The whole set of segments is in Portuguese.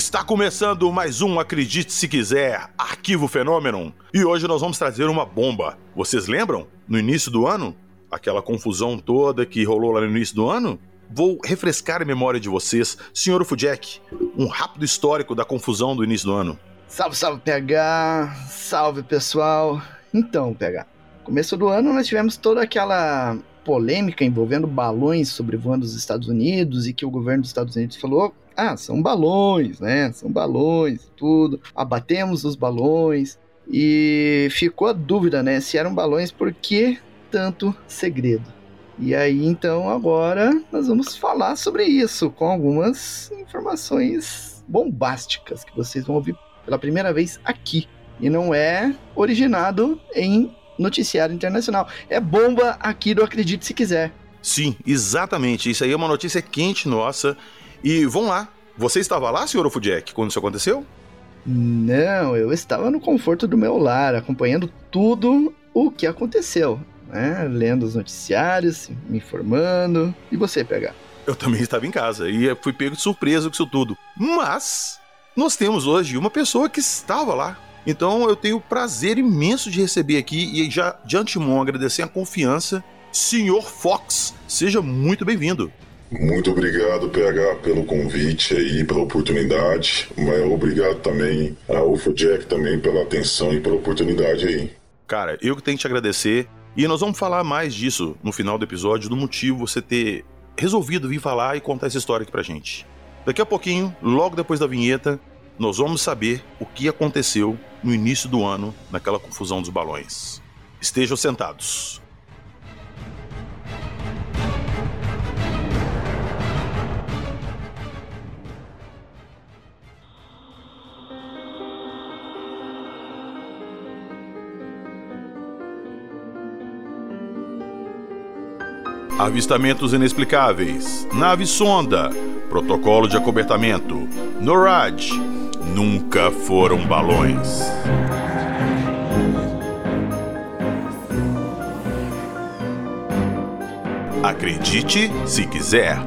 Está começando mais um Acredite Se Quiser, Arquivo Fenômeno. E hoje nós vamos trazer uma bomba. Vocês lembram? No início do ano? Aquela confusão toda que rolou lá no início do ano? Vou refrescar a memória de vocês. Senhor Ufudek, um rápido histórico da confusão do início do ano. Salve, salve, PH! Salve, pessoal! Então, PH, começo do ano nós tivemos toda aquela polêmica envolvendo balões sobrevoando os Estados Unidos e que o governo dos Estados Unidos falou: ah, são balões, né? São balões, tudo. Abatemos os balões e ficou a dúvida, né? Se eram balões, por que tanto segredo? E aí, então, agora nós vamos falar sobre isso com algumas informações bombásticas que vocês vão ouvir pela primeira vez aqui. E não é originado em noticiário internacional. É bomba aqui do Acredite Se Quiser. Sim, exatamente. Isso aí é uma notícia quente nossa. E vamos lá. Você estava lá, senhor Ofudjek, quando isso aconteceu? Não, eu estava no conforto do meu lar, acompanhando tudo o que aconteceu. Né? Lendo os noticiários, me informando. E você, PH? Eu também estava em casa e fui pego de surpresa com isso tudo. Mas nós temos hoje uma pessoa que estava lá então eu tenho o prazer imenso de receber aqui e já de antemão agradecer a confiança. Senhor Fox, seja muito bem-vindo. Muito obrigado, PH, pelo convite aí, pela oportunidade. Mas obrigado também ao Jack também pela atenção e pela oportunidade aí. Cara, eu que tenho que te agradecer. E nós vamos falar mais disso no final do episódio, do motivo você ter resolvido vir falar e contar essa história aqui pra gente. Daqui a pouquinho, logo depois da vinheta, nós vamos saber o que aconteceu no início do ano naquela confusão dos balões. Estejam sentados. Avistamentos inexplicáveis. Nave sonda. Protocolo de acobertamento. NORAD nunca foram balões. Acredite se quiser.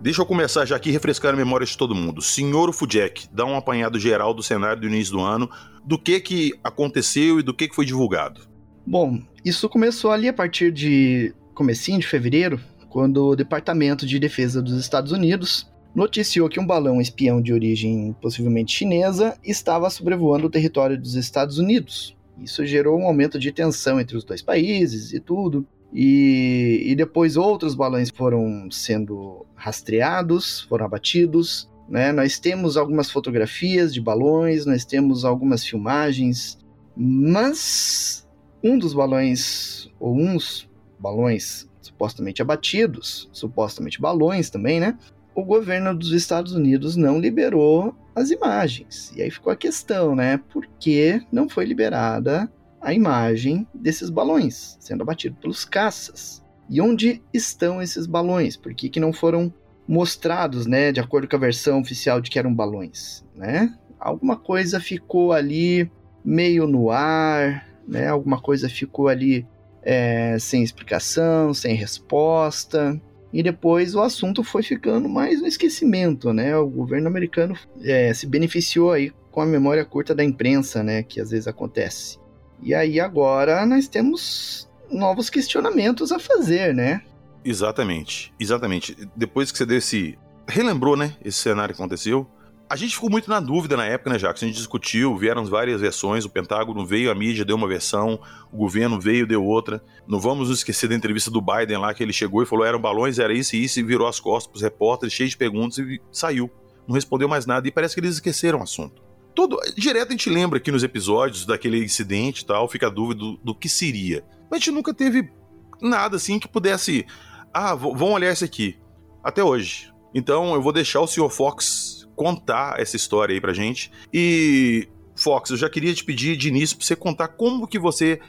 Deixa eu começar já aqui refrescar a memória de todo mundo. Senhor Fujek, dá um apanhado geral do cenário do início do ano, do que que aconteceu e do que que foi divulgado. Bom, isso começou ali a partir de comecinho de fevereiro, quando o Departamento de Defesa dos Estados Unidos noticiou que um balão espião de origem possivelmente chinesa estava sobrevoando o território dos Estados Unidos. Isso gerou um aumento de tensão entre os dois países e tudo. E, e depois outros balões foram sendo rastreados, foram abatidos. Né? Nós temos algumas fotografias de balões, nós temos algumas filmagens, mas um dos balões, ou uns balões supostamente abatidos, supostamente balões também, né? O governo dos Estados Unidos não liberou as imagens. E aí ficou a questão, né? Por que não foi liberada a imagem desses balões sendo abatidos pelos caças. E onde estão esses balões? Por que, que não foram mostrados, né, de acordo com a versão oficial de que eram balões, né? Alguma coisa ficou ali meio no ar, né? Alguma coisa ficou ali é, sem explicação, sem resposta. E depois o assunto foi ficando mais no esquecimento, né? O governo americano é, se beneficiou aí com a memória curta da imprensa, né? Que às vezes acontece. E aí agora nós temos novos questionamentos a fazer, né? Exatamente, exatamente. Depois que você deu esse. relembrou, né? Esse cenário que aconteceu. A gente ficou muito na dúvida na época, né, Jacques? A gente discutiu, vieram várias versões. O Pentágono veio, a mídia deu uma versão, o governo veio, deu outra. Não vamos esquecer da entrevista do Biden lá, que ele chegou e falou: eram balões, era isso e isso, e virou as costas pros repórteres, cheio de perguntas, e saiu. Não respondeu mais nada, e parece que eles esqueceram o assunto todo direto a gente lembra aqui nos episódios daquele incidente e tal, fica a dúvida do, do, que seria. Mas a gente nunca teve nada assim que pudesse. Ah, vamos olhar isso aqui. Até hoje. Então eu vou deixar o Sr. Fox contar essa história aí pra gente. E, Fox, eu já queria te pedir de início pra você contar como que você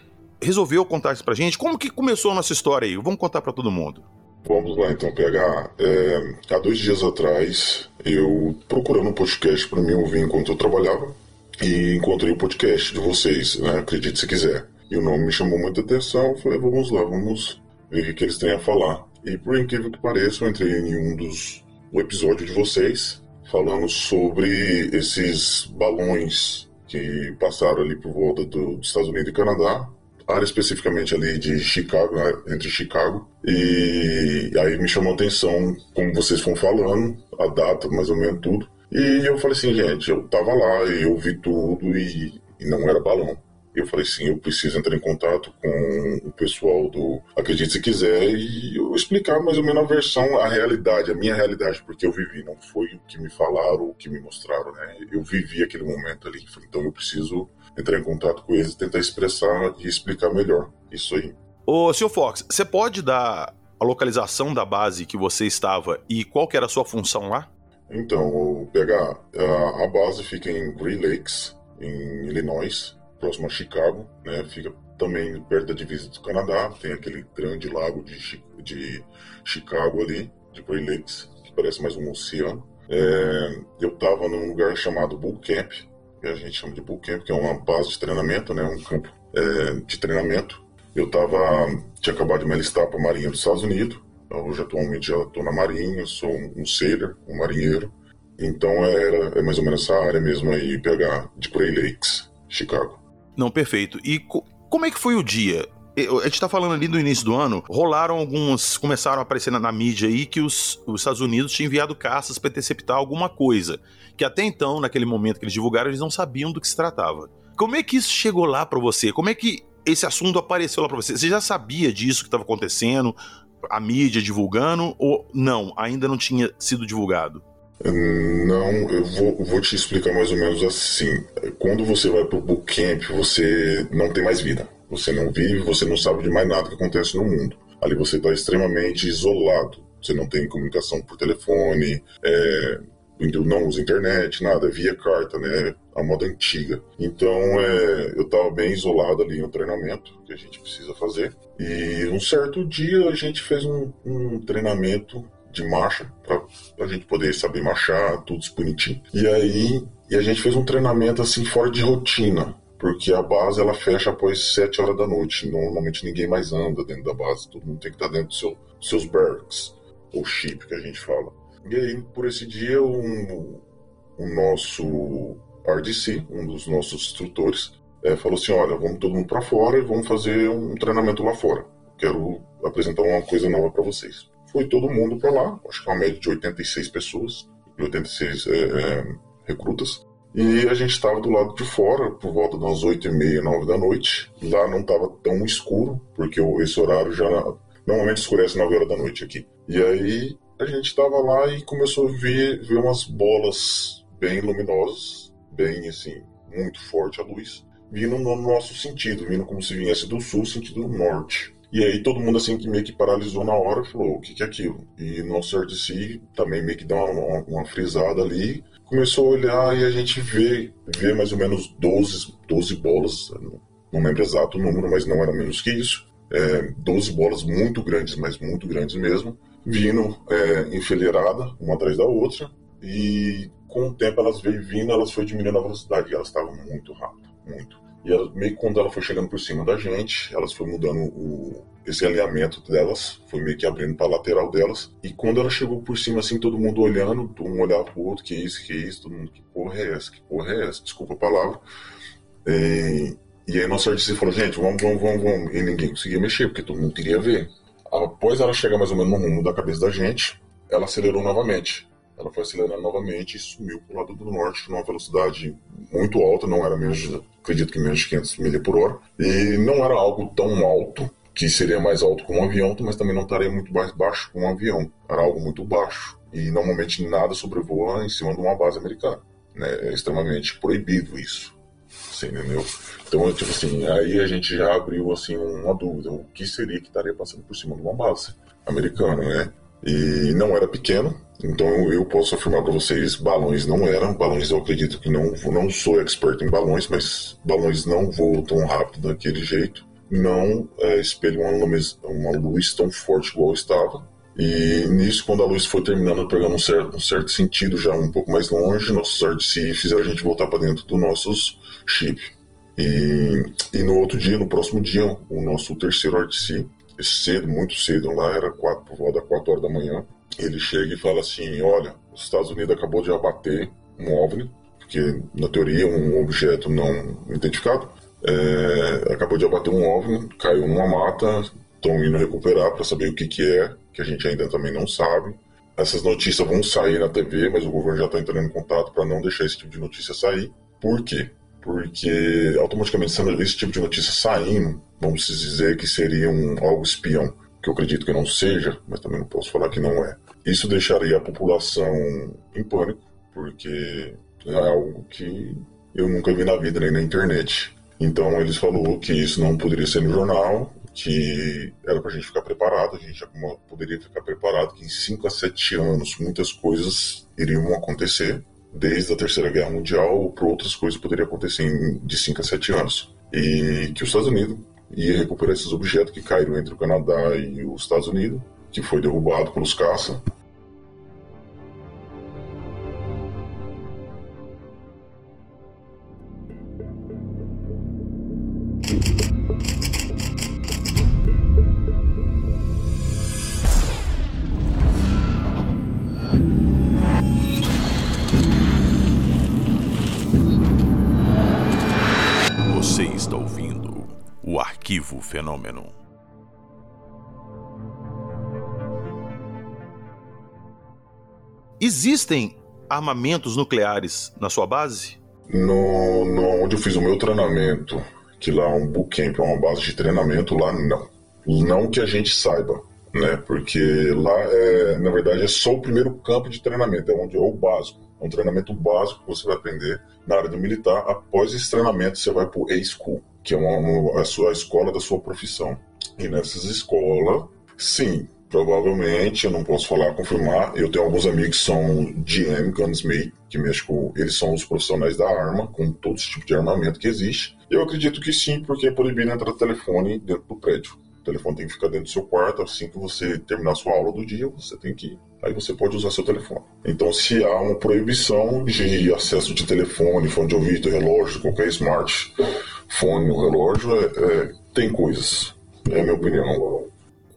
resolveu contar isso pra gente. Como que começou a nossa história aí? Vamos contar para todo mundo. Vamos lá então, PH. É, há dois dias atrás, eu procurando um podcast para mim ouvir enquanto eu trabalhava e encontrei o podcast de vocês, né? Acredite se quiser. E o nome me chamou muita atenção. Eu falei, vamos lá, vamos ver o que eles têm a falar. E por incrível que pareça, eu entrei em um dos o episódio de vocês falando sobre esses balões que passaram ali por volta do, dos Estados Unidos e Canadá, área especificamente ali de Chicago, entre Chicago. E aí me chamou a atenção, como vocês foram falando, a data, mais ou menos tudo. E eu falei assim, gente, eu tava lá e eu vi tudo e, e não era balão. Eu falei assim, eu preciso entrar em contato com o pessoal do Acredite Se Quiser e eu explicar mais ou menos a versão, a realidade, a minha realidade, porque eu vivi, não foi o que me falaram, o que me mostraram, né? Eu vivi aquele momento ali, então eu preciso entrar em contato com eles, tentar expressar e explicar melhor isso aí. Ô, senhor Fox, você pode dar a localização da base que você estava e qual que era a sua função lá? Então, pegar a, a base fica em Green Lakes, em Illinois, próximo a Chicago, né? Fica também perto da divisa do Canadá, tem aquele grande lago de, de Chicago ali, de Green Lakes, que parece mais um oceano. É, eu estava num lugar chamado Bull Camp, que a gente chama de Bull Camp, que é uma base de treinamento, né? Um campo é, de treinamento. Eu tava, tinha acabado de me alistar para a Marinha dos Estados Unidos. Hoje atualmente já estou na Marinha, sou um sailor, um marinheiro. Então era é mais ou menos essa área mesmo aí, pegar de Grey Lakes, Chicago. Não, perfeito. E co como é que foi o dia? A gente tá falando ali do início do ano, rolaram alguns. começaram a aparecer na, na mídia aí que os, os, Estados Unidos tinham enviado caças para interceptar alguma coisa. Que até então, naquele momento que eles divulgaram, eles não sabiam do que se tratava. Como é que isso chegou lá para você? Como é que esse assunto apareceu lá para você? Você já sabia disso que estava acontecendo? A mídia divulgando? Ou não, ainda não tinha sido divulgado? Não, eu vou, vou, te explicar mais ou menos assim. Quando você vai pro bootcamp, você não tem mais vida. Você não vive, você não sabe de mais nada que acontece no mundo. Ali você está extremamente isolado. Você não tem comunicação por telefone, é, não usa internet, nada, via carta, né? A moda antiga. Então, é, eu estava bem isolado ali no treinamento que a gente precisa fazer. E um certo dia a gente fez um, um treinamento de marcha, para a gente poder saber marchar, tudo bonitinho. E aí, e a gente fez um treinamento assim fora de rotina, porque a base ela fecha após 7 horas da noite. Normalmente ninguém mais anda dentro da base, todo mundo tem que estar dentro do seu, dos seus barracks, ou chip que a gente fala. E aí, por esse dia, um, o nosso RDC, um dos nossos instrutores, é, falou assim: Olha, vamos todo mundo para fora e vamos fazer um treinamento lá fora. Quero apresentar uma coisa nova para vocês. Foi todo mundo para lá, acho que uma média de 86 pessoas, 86 é, é, recrutas. E a gente estava do lado de fora, por volta das 8 e meia, 9 da noite. Lá não estava tão escuro, porque esse horário já normalmente escurece 9 horas da noite aqui. E aí a gente estava lá e começou a ver, ver umas bolas bem luminosas, bem assim, muito forte a luz, vindo no nosso sentido, vindo como se viesse do sul, sentido norte. E aí todo mundo assim que meio que paralisou na hora falou, o que, que é aquilo? E nosso RDC também meio que dá uma, uma, uma, frisada ali, começou a olhar e a gente vê, vê mais ou menos 12, 12 bolas, não lembro exato o número, mas não era menos que isso. É, 12 bolas muito grandes, mas muito grandes mesmo, vindo é, enfileirada, uma atrás da outra, e com o tempo elas veio vindo, elas foi diminuindo a velocidade, elas estavam muito rápido, muito. E ela, meio que quando ela foi chegando por cima da gente, elas foi mudando o, esse alinhamento delas, foi meio que abrindo para lateral delas. E quando ela chegou por cima, assim, todo mundo olhando, um olhava pro outro, que isso, que isso, todo mundo, que porra é essa, que porra é essa, desculpa a palavra. E, e aí nossa artista falou, gente, vamos, vamos, vamos, vamos. E ninguém conseguia mexer, porque todo mundo queria ver. Após ela chegar mais ou menos no rumo da cabeça da gente, ela acelerou novamente. Ela foi acelerando novamente e sumiu para o lado do norte numa velocidade muito alta, não era menos, acredito que menos de 500 milhas por hora. E não era algo tão alto, que seria mais alto que um avião, mas também não estaria muito mais baixo que um avião. Era algo muito baixo. E normalmente nada sobrevoa em cima de uma base americana. Né? É extremamente proibido isso. Você entendeu? Então, tipo assim, aí a gente já abriu assim uma dúvida: o que seria que estaria passando por cima de uma base americana, né? E não era pequeno, então eu posso afirmar para vocês, balões não eram, balões eu acredito que não, não sou expert em balões, mas balões não voam tão rápido daquele jeito. Não é, espelha uma luz, uma luz tão forte igual estava. E nisso, quando a luz foi terminando, pegando um certo, um certo sentido já um pouco mais longe, nossos RTC fizeram a gente voltar para dentro do nossos chip. E, e no outro dia, no próximo dia, o nosso terceiro RTC, cedo, muito cedo, lá era quatro, por volta das 4 horas da manhã, ele chega e fala assim: Olha, os Estados Unidos acabou de abater um OVNI, porque na teoria um objeto não identificado, é, acabou de abater um OVNI, caiu numa mata, estão indo recuperar para saber o que, que é, que a gente ainda também não sabe. Essas notícias vão sair na TV, mas o governo já está entrando em contato para não deixar esse tipo de notícia sair. Por quê? Porque automaticamente esse tipo de notícia saindo, vamos dizer que seria um, algo espião, que eu acredito que não seja, mas também não posso falar que não é. Isso deixaria a população em pânico, porque é algo que eu nunca vi na vida nem na internet. Então eles falou que isso não poderia ser no jornal, que era para a gente ficar preparado, a gente já poderia ficar preparado que em 5 a 7 anos muitas coisas iriam acontecer, desde a Terceira Guerra Mundial para outras coisas poderiam acontecer de 5 a 7 anos. E que os Estados Unidos ia recuperar esses objetos que caíram entre o Canadá e os Estados Unidos, que foi derrubado pelos caça, arquivo fenômeno. Existem armamentos nucleares na sua base? No, no, onde eu fiz o meu treinamento, que lá é um bootcamp, é uma base de treinamento, lá não. Não que a gente saiba, né? Porque lá, é, na verdade, é só o primeiro campo de treinamento, é onde é o básico. É um treinamento básico que você vai aprender na área do militar. Após esse treinamento, você vai para o A-School, que é uma, uma, a sua escola da sua profissão. E nessas escolas, sim, provavelmente, eu não posso falar, confirmar, eu tenho alguns amigos que são GM, Gunsmith, que mexe com, eles são os profissionais da arma, com todo esse tipo de armamento que existe. Eu acredito que sim, porque é proibido entrar telefone dentro do prédio. Telefone tem que ficar dentro do seu quarto, assim que você terminar sua aula do dia, você tem que ir. Aí você pode usar seu telefone. Então, se há uma proibição de acesso de telefone, fone de ouvido, relógio, qualquer smart fone no relógio, é, é, tem coisas. É a minha opinião.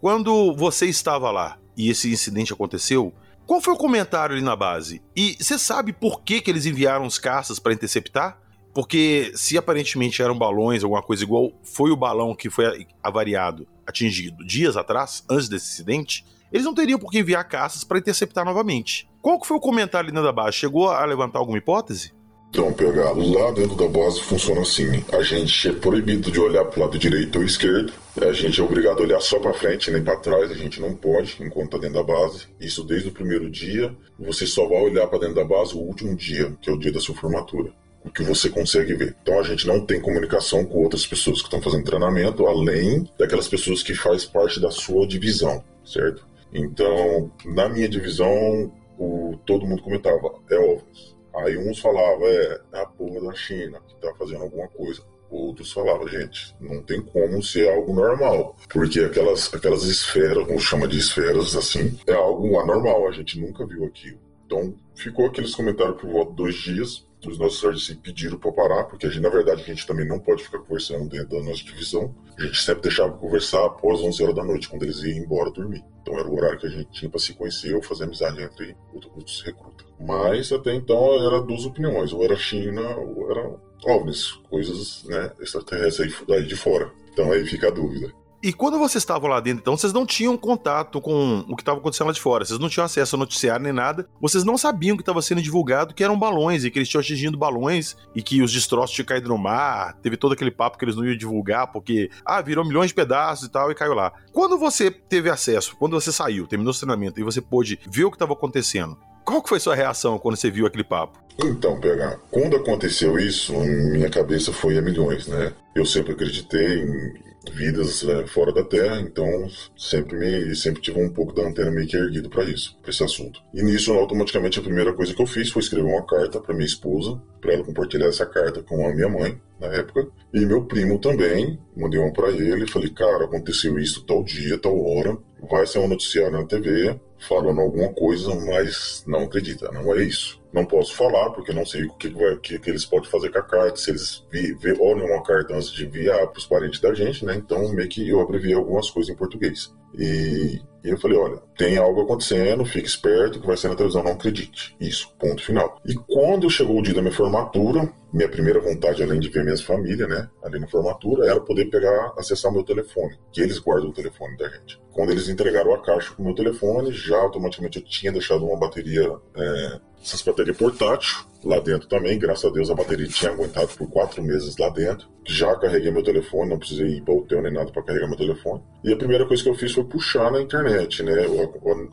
Quando você estava lá e esse incidente aconteceu, qual foi o comentário ali na base? E você sabe por que, que eles enviaram os caças para interceptar? Porque se aparentemente eram balões, alguma coisa igual, foi o balão que foi avariado, atingido dias atrás, antes desse incidente, eles não teriam por que enviar caças para interceptar novamente. Qual que foi o comentário ali da base? Chegou a levantar alguma hipótese? Então, pegar lá dentro da base funciona assim: a gente é proibido de olhar para o lado direito ou esquerdo, a gente é obrigado a olhar só para frente, nem para trás, a gente não pode enquanto está dentro da base. Isso desde o primeiro dia. Você só vai olhar para dentro da base o último dia, que é o dia da sua formatura o que você consegue ver. Então a gente não tem comunicação com outras pessoas que estão fazendo treinamento, além daquelas pessoas que faz parte da sua divisão, certo? Então, na minha divisão, o, todo mundo comentava, é óbvio Aí uns falavam, é, é a porra da China que tá fazendo alguma coisa. Outros falavam, gente, não tem como ser algo normal. Porque aquelas, aquelas esferas, como chama de esferas, assim, é algo anormal, a gente nunca viu aquilo. Então, ficou aqueles comentários por volta de dois dias. Os nossos RDC pediram para parar, porque a gente, na verdade, a gente também não pode ficar conversando dentro da nossa divisão. A gente sempre deixava conversar após 11 horas da noite, quando eles iam embora dormir. Então era o horário que a gente tinha para se conhecer ou fazer amizade entre os recrutas. Mas até então era duas opiniões, ou era China ou era OVNIs, coisas né, extraterrestres aí de fora. Então aí fica a dúvida. E quando vocês estavam lá dentro, então, vocês não tinham contato com o que estava acontecendo lá de fora. Vocês não tinham acesso a noticiário nem nada. Vocês não sabiam que estava sendo divulgado que eram balões e que eles tinham atingindo balões e que os destroços tinham caído no mar. Teve todo aquele papo que eles não iam divulgar porque, ah, virou milhões de pedaços e tal e caiu lá. Quando você teve acesso, quando você saiu, terminou o treinamento e você pôde ver o que estava acontecendo, qual que foi sua reação quando você viu aquele papo? Então, PH, quando aconteceu isso, minha cabeça foi a milhões, né? Eu sempre acreditei em vidas é, fora da Terra, então sempre me sempre tive um pouco da antena meio que erguido para isso, para esse assunto. E nisso, automaticamente a primeira coisa que eu fiz foi escrever uma carta para minha esposa, para ela compartilhar essa carta com a minha mãe, na época. E meu primo também, mandei uma para ele, falei, cara, aconteceu isso tal dia, tal hora, vai ser um noticiário na TV falando alguma coisa, mas não acredita, não é isso. Não posso falar, porque não sei o que, vai, que, que eles podem fazer com a carta, se eles vi, vi, olham uma carta antes de enviar para os parentes da gente, né? Então, meio que eu abreviei algumas coisas em português. E, e, eu falei, olha, tem algo acontecendo, fique esperto, que vai ser na televisão, não acredite. Isso, ponto final. E quando chegou o dia da minha formatura, minha primeira vontade, além de ver minha família, né, ali na formatura, era poder pegar, acessar o meu telefone, que eles guardam o telefone da gente. Quando eles entregaram a caixa com o meu telefone, já automaticamente eu tinha deixado uma bateria é, essas baterias portátil lá dentro também. Graças a Deus a bateria tinha aguentado por quatro meses lá dentro. Já carreguei meu telefone, não precisei ir para hotel nem nada para carregar meu telefone. E a primeira coisa que eu fiz foi puxar na internet, né?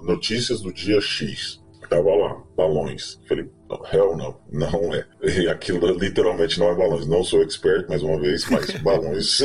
Notícias do dia X. Tava lá, balões. Falei, Hell não, não é. E aquilo literalmente não é balões. Não sou expert, mais uma vez, mas balões,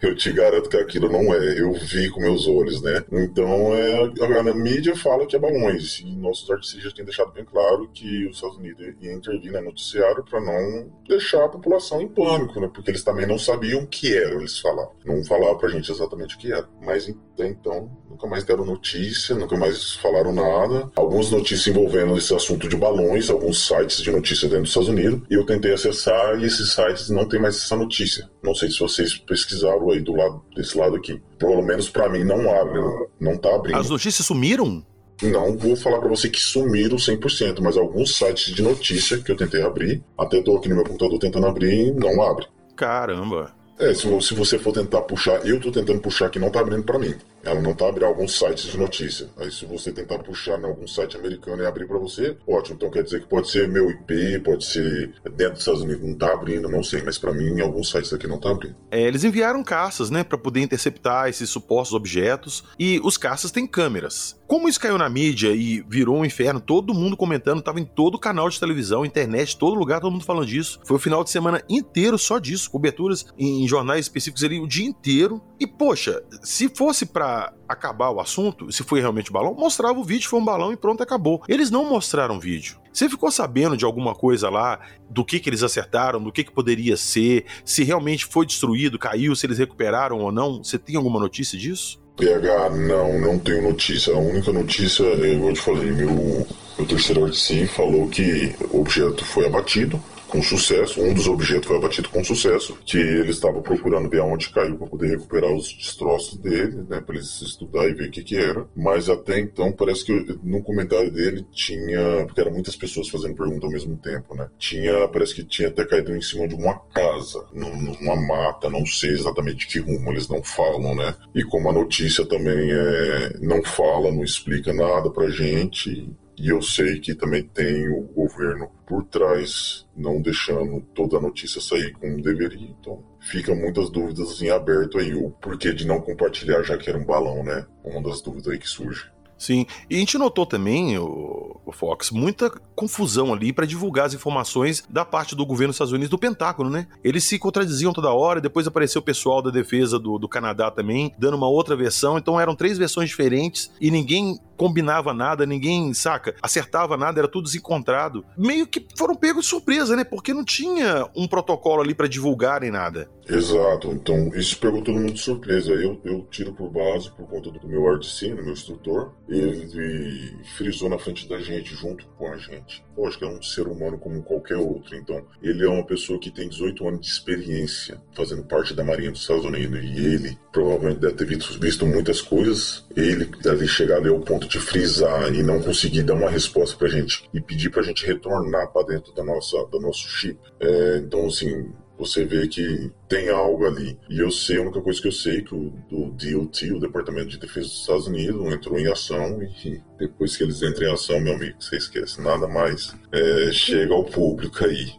eu te garanto que aquilo não é. Eu vi com meus olhos, né? Então, é, a, mídia fala que é balões. E nossos artistas já têm deixado bem claro que os Estados Unidos ia intervir no noticiário para não deixar a população em pânico, né? Porque eles também não sabiam o que era, eles falavam. Não falavam pra gente exatamente o que era. Mas até então, nunca mais deram notícia, nunca mais falaram nada. Algumas notícias envolvendo esse assunto de balões, alguns sites de notícia dentro dos Estados Unidos, e eu tentei acessar e esses sites não tem mais essa notícia. Não sei se vocês pesquisaram aí do lado desse lado aqui. Pelo menos para mim não abre, não, tá abrindo. As notícias sumiram? Não vou falar para você que sumiram 100%, mas alguns sites de notícia que eu tentei abrir, até tô aqui no meu computador tentando abrir, não abre. Caramba. É, se, se você for tentar puxar, eu tô tentando puxar que não tá abrindo para mim. Ela não tá abrindo alguns sites de notícia. Aí se você tentar puxar em algum site americano e abrir para você, ótimo. Então quer dizer que pode ser meu IP, pode ser dentro dos Estados Unidos, não tá abrindo, não sei. Mas para mim, em alguns sites aqui não tá abrindo. É, eles enviaram caças, né, para poder interceptar esses supostos objetos. E os caças têm câmeras. Como isso caiu na mídia e virou um inferno, todo mundo comentando, tava em todo canal de televisão, internet, todo lugar, todo mundo falando disso. Foi o final de semana inteiro só disso, coberturas em jornais específicos ali o dia inteiro. E poxa, se fosse para acabar o assunto, se foi realmente balão, mostrava o vídeo, foi um balão e pronto, acabou. Eles não mostraram vídeo. Você ficou sabendo de alguma coisa lá, do que, que eles acertaram, do que, que poderia ser, se realmente foi destruído, caiu, se eles recuperaram ou não? Você tem alguma notícia disso? PH, não, não tenho notícia. A única notícia, eu te falei, meu, meu terceiro RTC falou que o objeto foi abatido, com sucesso. Um dos objetos foi abatido com sucesso, que ele estava procurando ver aonde caiu para poder recuperar os destroços dele, né, para eles estudar e ver o que que era. Mas até então parece que no comentário dele tinha, porque eram muitas pessoas fazendo pergunta ao mesmo tempo, né? Tinha, parece que tinha até caído em cima de uma casa, numa mata, não sei exatamente que rumo eles não falam, né? E como a notícia também é, não fala, não explica nada pra gente, e eu sei que também tem o governo por trás, não deixando toda a notícia sair como deveria. Então, fica muitas dúvidas em aberto aí. O porquê de não compartilhar, já que era um balão, né? Uma das dúvidas aí que surge. Sim, e a gente notou também, o Fox, muita confusão ali para divulgar as informações da parte do governo dos Estados Unidos do Pentágono, né? Eles se contradiziam toda hora, depois apareceu o pessoal da defesa do, do Canadá também, dando uma outra versão, então eram três versões diferentes e ninguém combinava nada, ninguém, saca, acertava nada, era tudo desencontrado. Meio que foram pegos de surpresa, né? Porque não tinha um protocolo ali para divulgarem nada. Exato, então isso pegou todo mundo de surpresa. Eu, eu tiro por base, por conta do meu RTC, meu instrutor, ele frisou na frente da gente, junto com a gente. Lógico, é um ser humano como qualquer outro, então ele é uma pessoa que tem 18 anos de experiência fazendo parte da Marinha dos Estados Unidos e ele provavelmente deve ter visto, visto muitas coisas. Ele deve chegar ali ao ponto de frisar e não conseguir dar uma resposta pra gente e pedir pra gente retornar para dentro da nossa, do nosso chip. É, então, assim, você vê que tem algo ali. E eu sei, a única coisa que eu sei é que o do DOT, o Departamento de Defesa dos Estados Unidos, entrou em ação e depois que eles entram em ação, meu amigo, você esquece, nada mais é, chega ao público aí.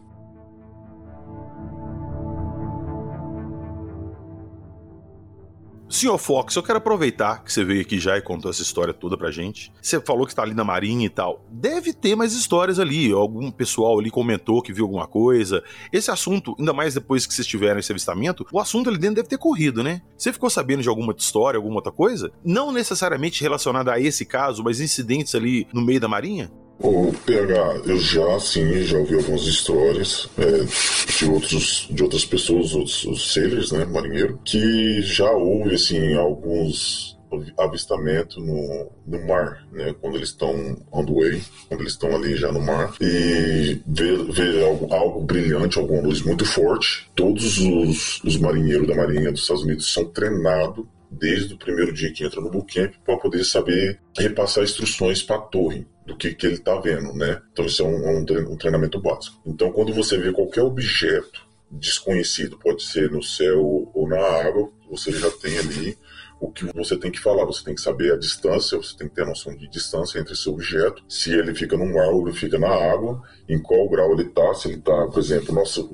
Senhor Fox, eu quero aproveitar que você veio aqui já e contou essa história toda pra gente. Você falou que está ali na Marinha e tal. Deve ter mais histórias ali. Algum pessoal ali comentou que viu alguma coisa. Esse assunto, ainda mais depois que vocês tiveram esse avistamento, o assunto ali dentro deve ter corrido, né? Você ficou sabendo de alguma história, alguma outra coisa? Não necessariamente relacionada a esse caso, mas incidentes ali no meio da Marinha? O PH, eu já sim, já ouvi algumas histórias é, de, outros, de outras pessoas, outros sailors, né, marinheiro, que já houve assim alguns avistamento no, no mar, né, quando eles estão on the way, quando eles estão ali já no mar, e ver, ver algo, algo brilhante, alguma luz muito forte. Todos os, os marinheiros da Marinha dos Estados Unidos são treinados desde o primeiro dia que entra no bootcamp para poder saber repassar instruções para a torre do que, que ele está vendo, né? Então isso é um, um treinamento básico. Então quando você vê qualquer objeto desconhecido, pode ser no céu ou na água, você já tem ali o que você tem que falar. Você tem que saber a distância, você tem que ter a noção de distância entre seu objeto, se ele fica no mar ou ele fica na água, em qual grau ele está, se ele está, por exemplo, nosso,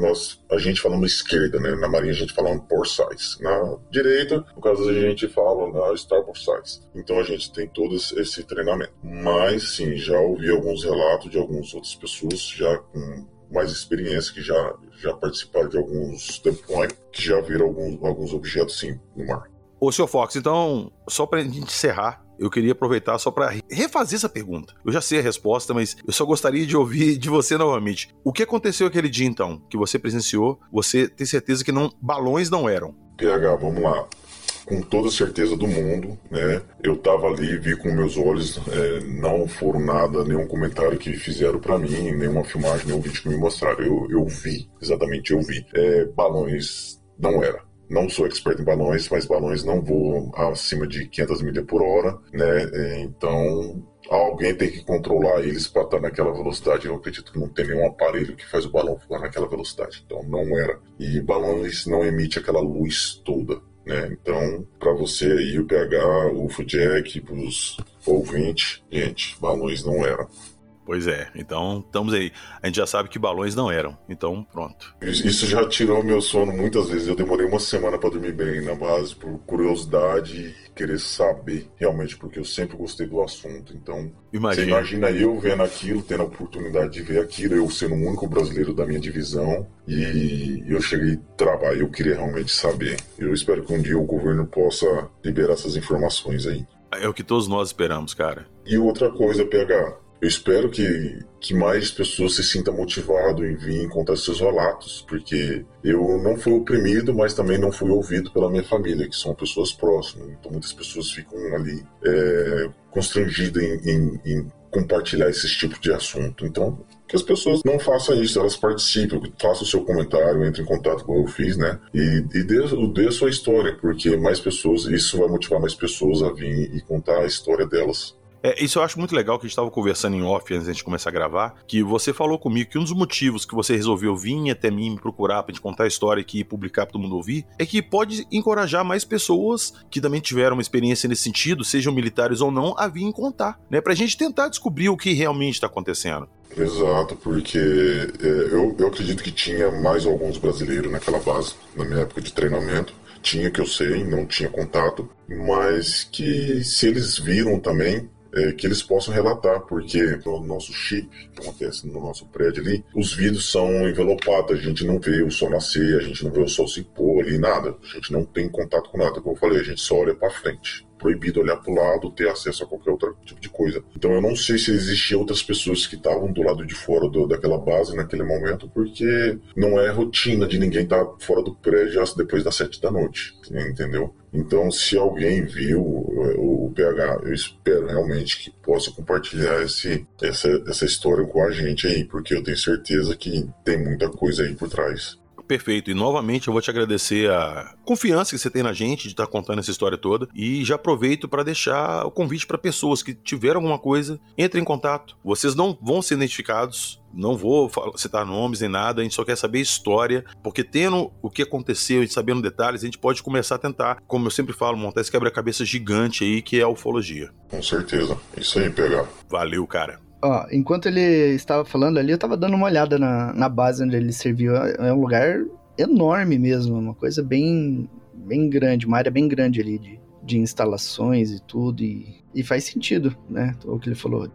nosso, a gente fala na esquerda, né? Na marinha a gente fala no port size. Na direita, no caso a gente fala na starboard size. Então a gente tem todo esse treinamento. Mas sim, já ouvi alguns relatos de algumas outras pessoas já com mais experiência que já já participaram de alguns deploy, que já viram alguns, alguns objetos sim no mar. Ô, senhor Fox, então, só pra gente encerrar, eu queria aproveitar só para refazer essa pergunta. Eu já sei a resposta, mas eu só gostaria de ouvir de você novamente. O que aconteceu aquele dia, então, que você presenciou? Você tem certeza que não balões não eram? PH, vamos lá. Com toda certeza do mundo, né? Eu tava ali, vi com meus olhos, é, não foram nada, nenhum comentário que fizeram para mim, nenhuma filmagem, nenhum vídeo que me mostraram. Eu, eu vi, exatamente, eu vi. É, balões não era não sou expert em balões, mas balões não voam acima de 500 milhas por hora, né? É, então alguém tem que controlar eles para estar naquela velocidade. Eu acredito que não tem nenhum aparelho que faz o balão voar naquela velocidade. Então não era. E balões não emite aquela luz toda. Né? Então, para você aí, o PH, o Fujack, para os ouvintes, gente, balões não eram. Pois é, então estamos aí. A gente já sabe que balões não eram, então pronto. Isso já tirou meu sono muitas vezes. Eu demorei uma semana para dormir bem na base, por curiosidade e querer saber realmente, porque eu sempre gostei do assunto. Então, imagina. você imagina eu vendo aquilo, tendo a oportunidade de ver aquilo, eu sendo o único brasileiro da minha divisão, e eu cheguei a trabalhar, eu queria realmente saber. Eu espero que um dia o governo possa liberar essas informações aí. É o que todos nós esperamos, cara. E outra coisa, PH, eu espero que, que mais pessoas se sintam motivadas em vir contar seus relatos, porque eu não fui oprimido, mas também não fui ouvido pela minha família, que são pessoas próximas. Então muitas pessoas ficam ali é, constrangidas em, em, em compartilhar esse tipo de assunto. Então, que as pessoas não façam isso, elas participem, façam o seu comentário, entrem em contato como eu fiz, né? E, e dê, dê a sua história, porque mais pessoas, isso vai motivar mais pessoas a vir e contar a história delas. É, isso eu acho muito legal que a gente estava conversando em off antes de começar a gravar, que você falou comigo que um dos motivos que você resolveu vir até mim me procurar para gente contar a história aqui e publicar para todo mundo ouvir, é que pode encorajar mais pessoas que também tiveram uma experiência nesse sentido, sejam militares ou não, a vir contar, né? Pra gente tentar descobrir o que realmente está acontecendo. Exato, porque é, eu, eu acredito que tinha mais alguns brasileiros naquela base, na minha época de treinamento tinha que eu sei, não tinha contato, mas que se eles viram também, é, que eles possam relatar, porque no nosso chip, que acontece no nosso prédio ali, os vidros são envelopados, a gente não vê o sol nascer, a gente não vê o sol se pôr ali, nada. A gente não tem contato com nada, como eu falei, a gente só olha para frente proibido olhar para o lado, ter acesso a qualquer outro tipo de coisa. Então eu não sei se existiam outras pessoas que estavam do lado de fora do, daquela base naquele momento, porque não é rotina de ninguém estar tá fora do prédio depois das sete da noite, entendeu? Então, se alguém viu o PH, eu espero realmente que possa compartilhar esse, essa, essa história com a gente aí, porque eu tenho certeza que tem muita coisa aí por trás. Perfeito. E novamente eu vou te agradecer a confiança que você tem na gente de estar tá contando essa história toda. E já aproveito para deixar o convite para pessoas que tiveram alguma coisa, entrem em contato. Vocês não vão ser identificados. Não vou citar nomes nem nada, a gente só quer saber história, porque tendo o que aconteceu e sabendo detalhes, a gente pode começar a tentar, como eu sempre falo, montar esse quebra-cabeça gigante aí que é a ufologia. Com certeza. Isso aí, pegar. Valeu, cara. Ó, enquanto ele estava falando ali, eu estava dando uma olhada na, na base onde ele serviu. É um lugar enorme mesmo, uma coisa bem, bem grande, uma área bem grande ali de, de instalações e tudo. E, e faz sentido, né? O que ele falou.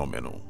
Fenômeno.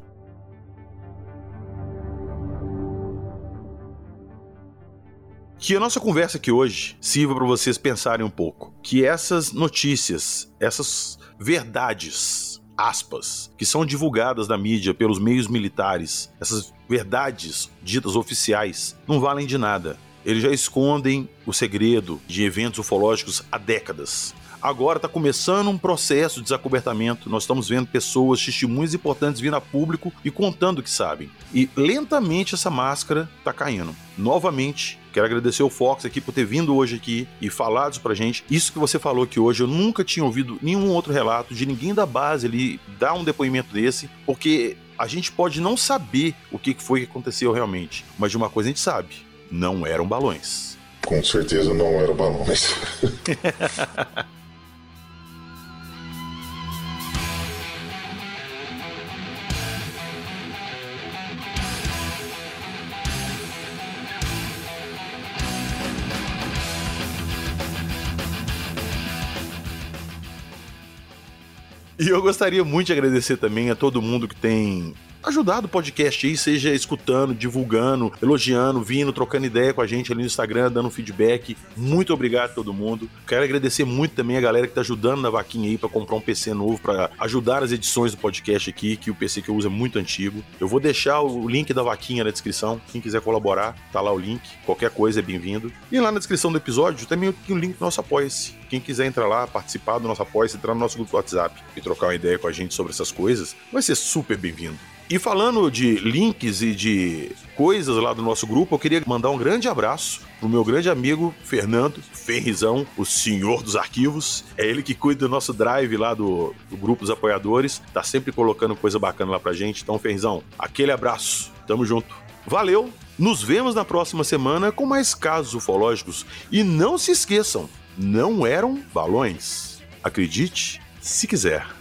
Que a nossa conversa aqui hoje sirva para vocês pensarem um pouco. Que essas notícias, essas verdades, aspas, que são divulgadas na mídia pelos meios militares, essas verdades ditas oficiais, não valem de nada. Eles já escondem o segredo de eventos ufológicos há décadas. Agora está começando um processo de desacobertamento. Nós estamos vendo pessoas, testemunhas importantes vindo a público e contando o que sabem. E lentamente essa máscara está caindo. Novamente, quero agradecer o Fox aqui por ter vindo hoje aqui e falado isso pra gente. Isso que você falou aqui hoje, eu nunca tinha ouvido nenhum outro relato de ninguém da base ali dar um depoimento desse, porque a gente pode não saber o que foi que aconteceu realmente, mas de uma coisa a gente sabe: não eram balões. Com certeza não eram balões. E eu gostaria muito de agradecer também a todo mundo que tem ajudado o podcast aí, seja escutando, divulgando, elogiando, vindo, trocando ideia com a gente ali no Instagram, dando feedback. Muito obrigado a todo mundo. Quero agradecer muito também a galera que tá ajudando na vaquinha aí para comprar um PC novo, para ajudar as edições do podcast aqui, que o PC que eu uso é muito antigo. Eu vou deixar o link da vaquinha na descrição. Quem quiser colaborar, tá lá o link. Qualquer coisa é bem-vindo. E lá na descrição do episódio também tem o link do nosso Apoia-se. Quem quiser entrar lá, participar do nosso Apoia-se, entrar no nosso grupo do WhatsApp e trocar uma ideia com a gente sobre essas coisas, vai ser super bem-vindo. E falando de links e de coisas lá do nosso grupo, eu queria mandar um grande abraço pro meu grande amigo Fernando Ferrizão, o senhor dos arquivos. É ele que cuida do nosso drive lá do, do grupo dos apoiadores. Tá sempre colocando coisa bacana lá pra gente. Então, Ferrizão, aquele abraço. Tamo junto. Valeu! Nos vemos na próxima semana com mais casos ufológicos. E não se esqueçam, não eram balões. Acredite se quiser.